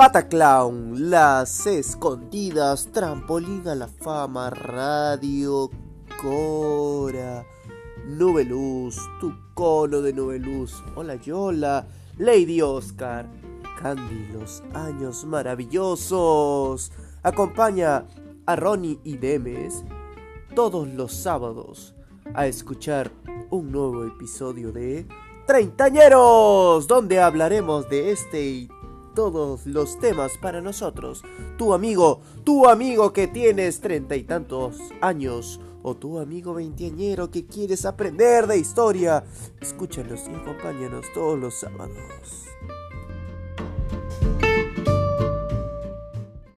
Pataclown, Las Escondidas, Trampolín a la Fama, Radio Cora, Nube Luz, Tu Cono de Nube Hola Yola, Lady Oscar, Candy, Los Años Maravillosos. Acompaña a Ronnie y Demes todos los sábados a escuchar un nuevo episodio de Treintañeros, donde hablaremos de este y todos los temas para nosotros. Tu amigo, tu amigo que tienes treinta y tantos años, o tu amigo veinteañero que quieres aprender de historia. Escúchanos y acompáñanos todos los sábados.